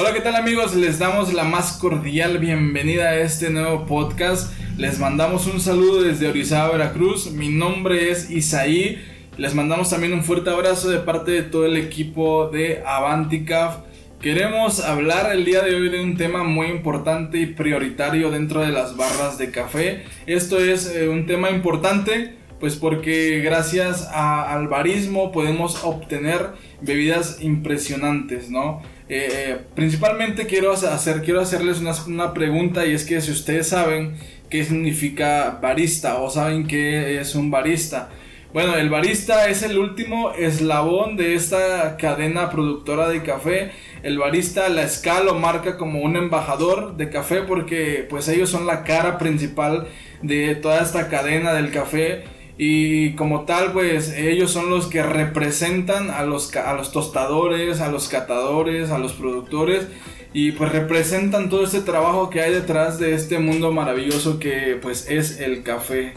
Hola, ¿qué tal amigos? Les damos la más cordial bienvenida a este nuevo podcast. Les mandamos un saludo desde Orizaba, Veracruz. Mi nombre es Isaí. Les mandamos también un fuerte abrazo de parte de todo el equipo de Avanticaf. Queremos hablar el día de hoy de un tema muy importante y prioritario dentro de las barras de café. Esto es eh, un tema importante pues porque gracias al barismo podemos obtener bebidas impresionantes, ¿no? Eh, principalmente quiero, hacer, quiero hacerles una, una, pregunta y es que si ustedes saben qué significa barista o saben qué es un barista. Bueno, el barista es el último eslabón de esta cadena productora de café el barista la escala o marca como un embajador de café porque pues ellos son la cara principal de toda esta cadena del café y como tal pues ellos son los que representan a los, a los tostadores, a los catadores, a los productores y pues representan todo este trabajo que hay detrás de este mundo maravilloso que pues es el café.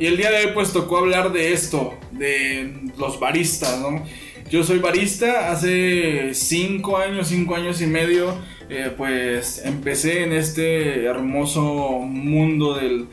Y el día de hoy pues tocó hablar de esto, de los baristas, ¿no? Yo soy barista, hace 5 años, 5 años y medio, eh, pues empecé en este hermoso mundo del,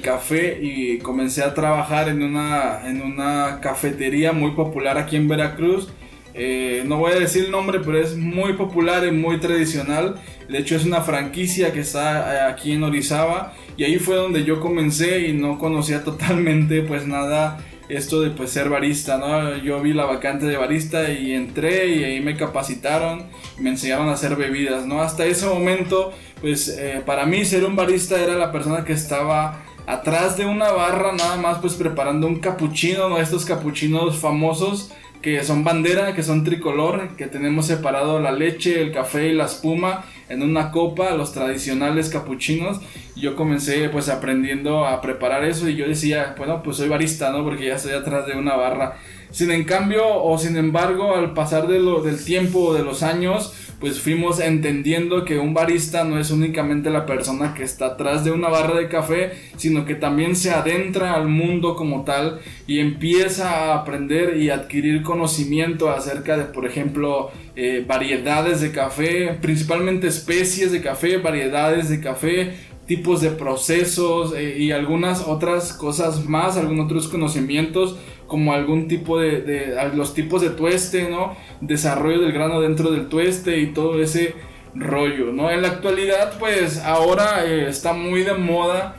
café y comencé a trabajar en una, en una cafetería muy popular aquí en Veracruz. Eh, no voy a decir el nombre, pero es muy popular y muy tradicional. De hecho, es una franquicia que está eh, aquí en Orizaba. Y ahí fue donde yo comencé y no conocía totalmente pues nada esto de pues ser barista, ¿no? Yo vi la vacante de barista y entré y ahí me capacitaron, me enseñaron a hacer bebidas, ¿no? Hasta ese momento, pues eh, para mí ser un barista era la persona que estaba atrás de una barra nada más pues preparando un capuchino, ¿no? Estos capuchinos famosos que son bandera, que son tricolor, que tenemos separado la leche, el café y la espuma en una copa, los tradicionales capuchinos. Yo comencé pues aprendiendo a preparar eso y yo decía, bueno, pues soy barista, ¿no? Porque ya estoy atrás de una barra. Sin en cambio o sin embargo, al pasar de lo, del tiempo o de los años, pues fuimos entendiendo que un barista no es únicamente la persona que está atrás de una barra de café, sino que también se adentra al mundo como tal y empieza a aprender y adquirir conocimiento acerca de, por ejemplo, eh, variedades de café, principalmente especies de café, variedades de café, tipos de procesos eh, y algunas otras cosas más, algunos otros conocimientos como algún tipo de, los tipos de tueste, ¿no? Desarrollo del grano dentro del tueste y todo ese rollo, ¿no? En la actualidad, pues ahora eh, está muy de moda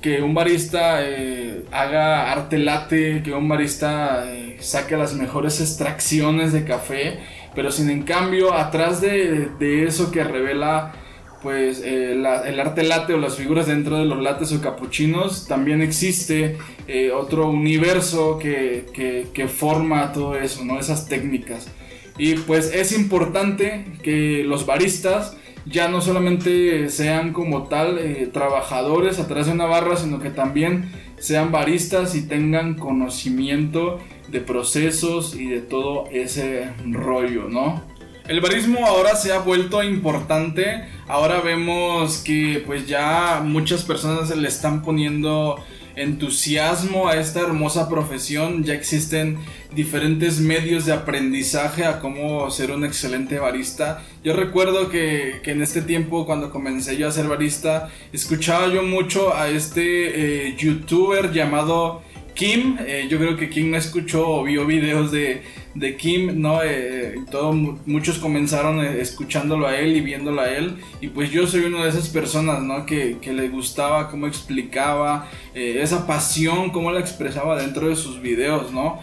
que un barista eh, haga arte late, que un barista saque las mejores extracciones de café, pero sin en cambio, atrás de eso que revela pues eh, el arte late o las figuras dentro de los lates o capuchinos, también existe eh, otro universo que, que, forma todo eso, ¿no? Esas técnicas. Y pues es importante que los baristas ya no solamente sean como tal eh, trabajadores atrás de una barra, sino que también sean baristas y tengan conocimiento de procesos y de todo ese rollo, ¿no? El barismo ahora se ha vuelto importante. Ahora vemos que pues ya muchas personas le están poniendo entusiasmo a esta hermosa profesión. Ya existen diferentes medios de aprendizaje a cómo ser un excelente barista. Yo recuerdo que, en este tiempo, cuando comencé yo a ser barista, escuchaba yo mucho a este eh, youtuber llamado Kim. Eh, yo creo que Kim no escuchó o vio videos de de Kim, ¿no? Eh, todo, muchos comenzaron eh, escuchándolo a él y viéndolo a él. Y pues yo soy una de esas personas, ¿no? Que, que le gustaba cómo explicaba, eh, esa pasión, cómo la expresaba dentro de sus videos, ¿no?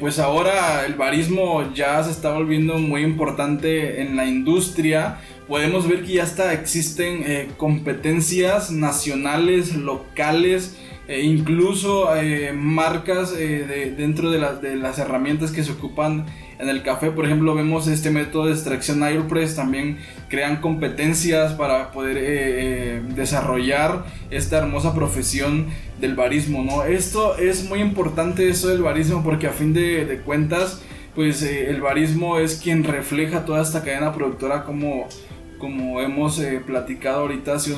pues ahora el barismo ya se está volviendo muy importante en la industria. Podemos ver que ya hasta existen competencias nacionales, locales, e incluso eh, marcas eh, dentro de, de, las herramientas que se ocupan en el café. Por ejemplo, vemos este método de extracción Aeropress. También crean competencias para poder eh, desarrollar esta hermosa profesión del barismo. ¿no? Esto es muy importante, eso del barismo, porque a fin de, cuentas, pues el barismo es quien refleja toda esta cadena productora como, como hemos platicado ahorita hace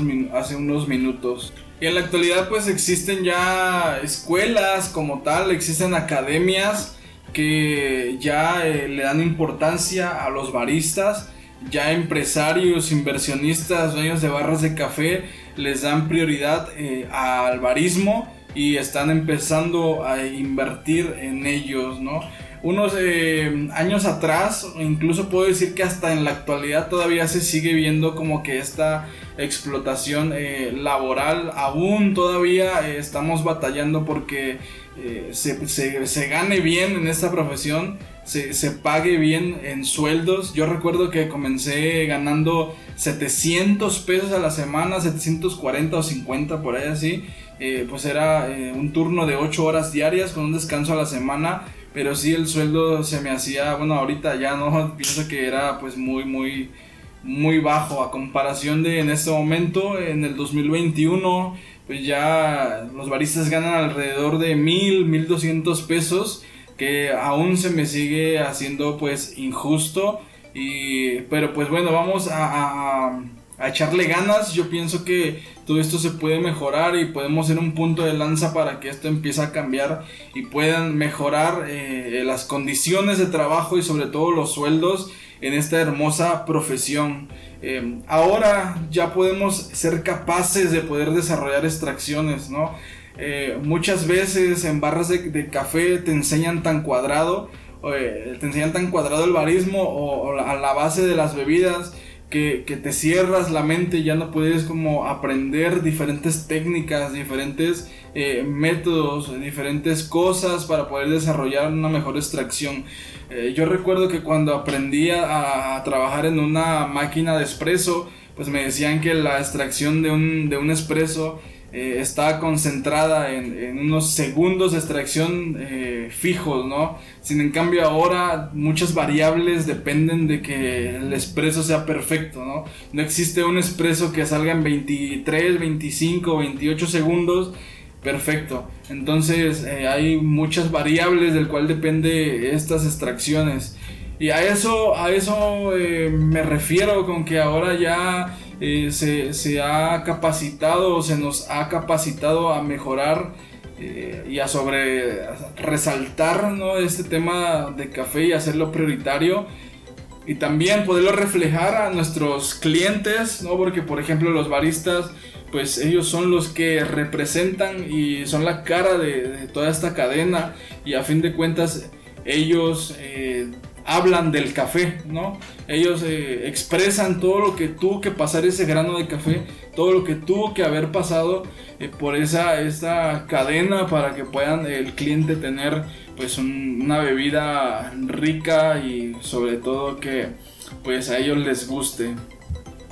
unos minutos. Y en la actualidad pues existen ya escuelas como tal, existen academias que ya eh, le dan importancia a los baristas. ya empresarios, inversionistas, dueños de barras de café les dan prioridad eh, al barismo y están empezando a invertir en ellos, ¿no? Unos eh, años atrás, incluso puedo decir que hasta en la actualidad todavía se sigue viendo como que esta explotación eh, laboral, aún todavía estamos batallando porque se, se gane bien en esta profesión se, pague bien en sueldos. Yo recuerdo que comencé ganando 700 pesos a la semana, 740 o 50 por ahí así. Eh, pues era eh, un turno de 8 horas diarias con un descanso a la semana. Pero sí el sueldo se me hacía, bueno, ahorita ya no, pienso que era pues muy, muy, muy bajo a comparación de en este momento, en el 2021, pues ya los baristas ganan alrededor de 1000, 1200 pesos que aún se me sigue haciendo pues injusto. Y, pero pues bueno, vamos a, a, echarle ganas. Yo pienso que todo esto se puede mejorar y podemos ser un punto de lanza para que esto empiece a cambiar y puedan mejorar eh, las condiciones de trabajo y sobre todo los sueldos en esta hermosa profesión. Eh, ahora ya podemos ser capaces de poder desarrollar extracciones, ¿no? Eh, muchas veces en barras de, café te enseñan tan cuadrado, te enseñan tan cuadrado el barismo o, a la base de las bebidas que, te cierras la mente ya no puedes como aprender diferentes técnicas, diferentes eh, métodos, diferentes cosas para poder desarrollar una mejor extracción. yo recuerdo que cuando aprendí a, trabajar en una máquina de espresso, pues me decían que la extracción de un, de un espresso eh, está concentrada en, unos segundos de extracción eh, fijos, ¿no? Sin en cambio ahora muchas variables dependen de que el expreso sea perfecto, ¿no? No existe un expreso que salga en 23, 25, 28 segundos perfecto. Entonces eh, hay muchas variables del cual depende estas extracciones. Y a eso, a eso me refiero con que ahora ya eh, se, ha capacitado, se nos ha capacitado a mejorar eh, y a sobre resaltar este tema de café y hacerlo prioritario y también poderlo reflejar a nuestros clientes, ¿no? porque por ejemplo los baristas pues ellos son los que representan y son la cara de, toda esta cadena y a fin de cuentas ellos eh, hablan del café, ¿no? Ellos eh, expresan todo lo que tuvo que pasar ese grano de café, todo lo que tuvo que haber pasado eh, por esa esta cadena para que puedan el cliente tener pues una bebida rica y sobre todo que pues a ellos les guste.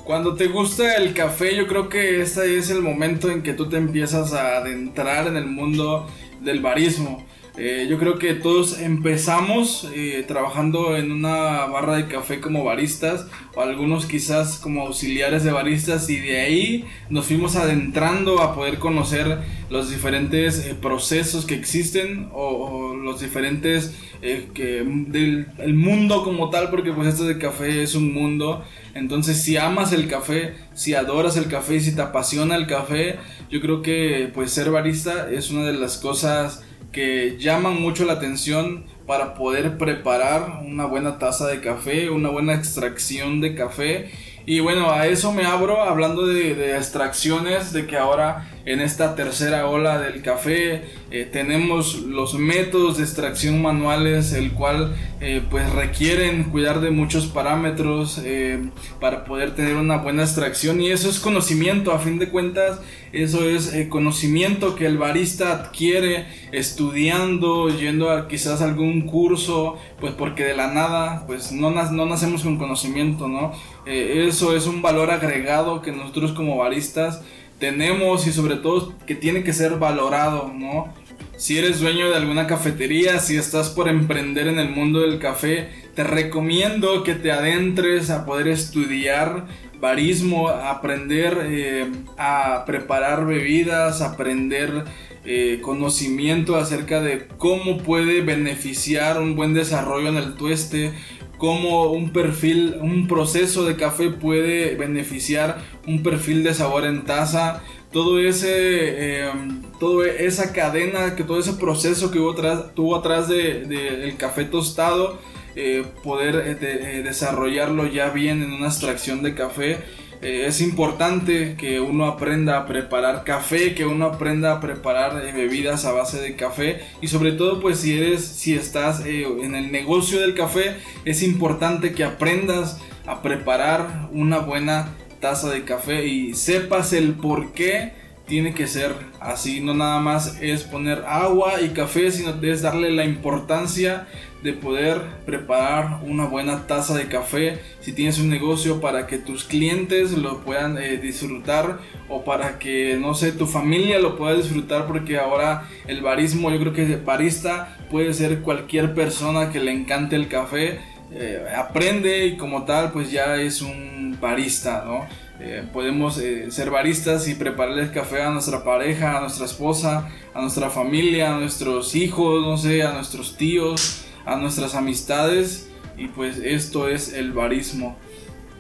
Cuando te gusta el café, yo creo que este es el momento en que tú te empiezas a adentrar en el mundo del barismo. Eh, yo creo que todos empezamos eh, trabajando en una barra de café como baristas o algunos quizás como auxiliares de baristas y de ahí nos fuimos adentrando a poder conocer los diferentes eh, procesos que existen o, los diferentes que, del el mundo como tal porque pues esto de café es un mundo. Entonces si amas el café si adoras el café si te apasiona el café yo creo que pues ser barista es una de las cosas que llaman mucho la atención para poder preparar una buena taza de café, una buena extracción de café. Y bueno, a eso me abro hablando de, extracciones, de que ahora en esta tercera ola del café eh, tenemos los métodos de extracción manuales, el cual eh, pues requieren cuidar de muchos parámetros eh, para poder tener una buena extracción y eso es conocimiento, a fin de cuentas eso es conocimiento que el barista adquiere estudiando, yendo a quizás algún curso, pues porque de la nada pues no, no nacemos con conocimiento, ¿no? eso es un valor agregado que nosotros como baristas tenemos y sobre todo que tiene que ser valorado, ¿no? Si eres dueño de alguna cafetería, si estás por emprender en el mundo del café, te recomiendo que te adentres a poder estudiar barismo, aprender eh, a preparar bebidas, aprender eh, conocimiento acerca de cómo puede beneficiar un buen desarrollo en el tueste, cómo un perfil, un proceso de café puede beneficiar un perfil de sabor en taza, todo ese, em, toda esa cadena, que todo ese proceso que hubo atrás, tuvo atrás del de, café tostado, eh, poder desarrollarlo ya bien en una extracción de café. Es importante que uno aprenda a preparar café, que uno aprenda a preparar bebidas a base de café y sobre todo pues si eres, si estás en el negocio del café, es importante que aprendas a preparar una buena taza de café y sepas el por qué tiene que ser así. No nada más es poner agua y café, sino es darle la importancia de poder preparar una buena taza de café si tienes un negocio para que tus clientes lo puedan eh, disfrutar o para que no sé tu familia lo pueda disfrutar porque ahora el barismo yo creo que barista puede ser cualquier persona que le encante el café eh, aprende y como tal pues ya es un barista, ¿no? Eh, podemos ser baristas y prepararle el café a nuestra pareja, a nuestra esposa, a nuestra familia, a nuestros hijos, no sé, a nuestros tíos, a nuestras amistades y pues esto es el barismo.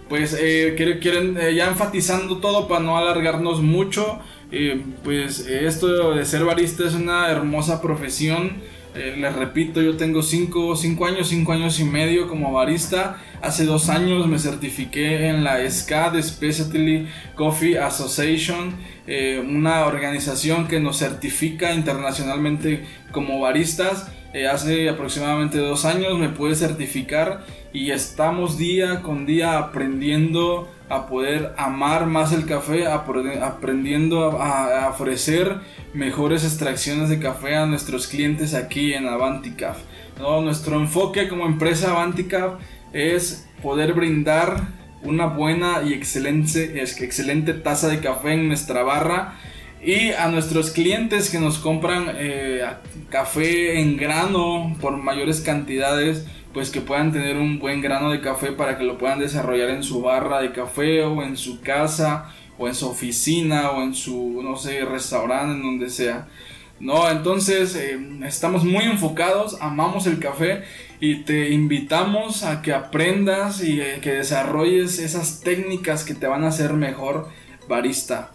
Pues quieren, ya enfatizando todo para no alargarnos mucho, pues esto de ser barista es una hermosa profesión eh, les repito, yo tengo 5 años, 5 años y medio como barista. Hace dos años me certifiqué en la SCAD, Specialty Coffee Association, eh, una organización que nos certifica internacionalmente como baristas. Eh, hace aproximadamente dos años me pude certificar y estamos día con día aprendiendo a poder amar más el café, aprendiendo a, ofrecer mejores extracciones de café a nuestros clientes aquí en Avanticaf. ¿no? Nuestro enfoque como empresa Avanticaf es poder brindar una buena y excelente, excelente taza de café en nuestra barra y a nuestros clientes que nos compran eh, café en grano por mayores cantidades pues que puedan tener un buen grano de café para que lo puedan desarrollar en su barra de café o en su casa o en su oficina o en su, no sé, restaurante, en donde sea. No, entonces eh, estamos muy enfocados, amamos el café y te invitamos a que aprendas y eh, que desarrolles esas técnicas que te van a hacer mejor barista.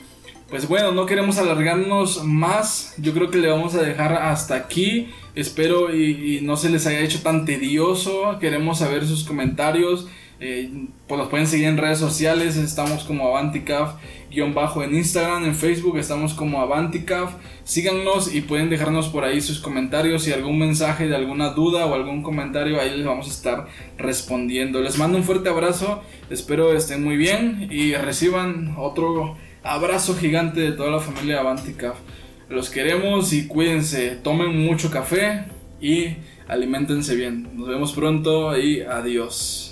Pues bueno, no queremos alargarnos más. Yo creo que le vamos a dejar hasta aquí. Espero y, no se les haya hecho tan tedioso. Queremos saber sus comentarios. Eh, pues nos pueden seguir en redes sociales. Estamos como Avanticaf-bajo en Instagram, en Facebook estamos como Avanticaf. Síganos y pueden dejarnos por ahí sus comentarios y algún mensaje de alguna duda o algún comentario. Ahí les vamos a estar respondiendo. Les mando un fuerte abrazo. Espero estén muy bien y reciban otro abrazo gigante de toda la familia Avanticaf. Los queremos y cuídense, tomen mucho café y alimentense bien. Nos vemos pronto y adiós.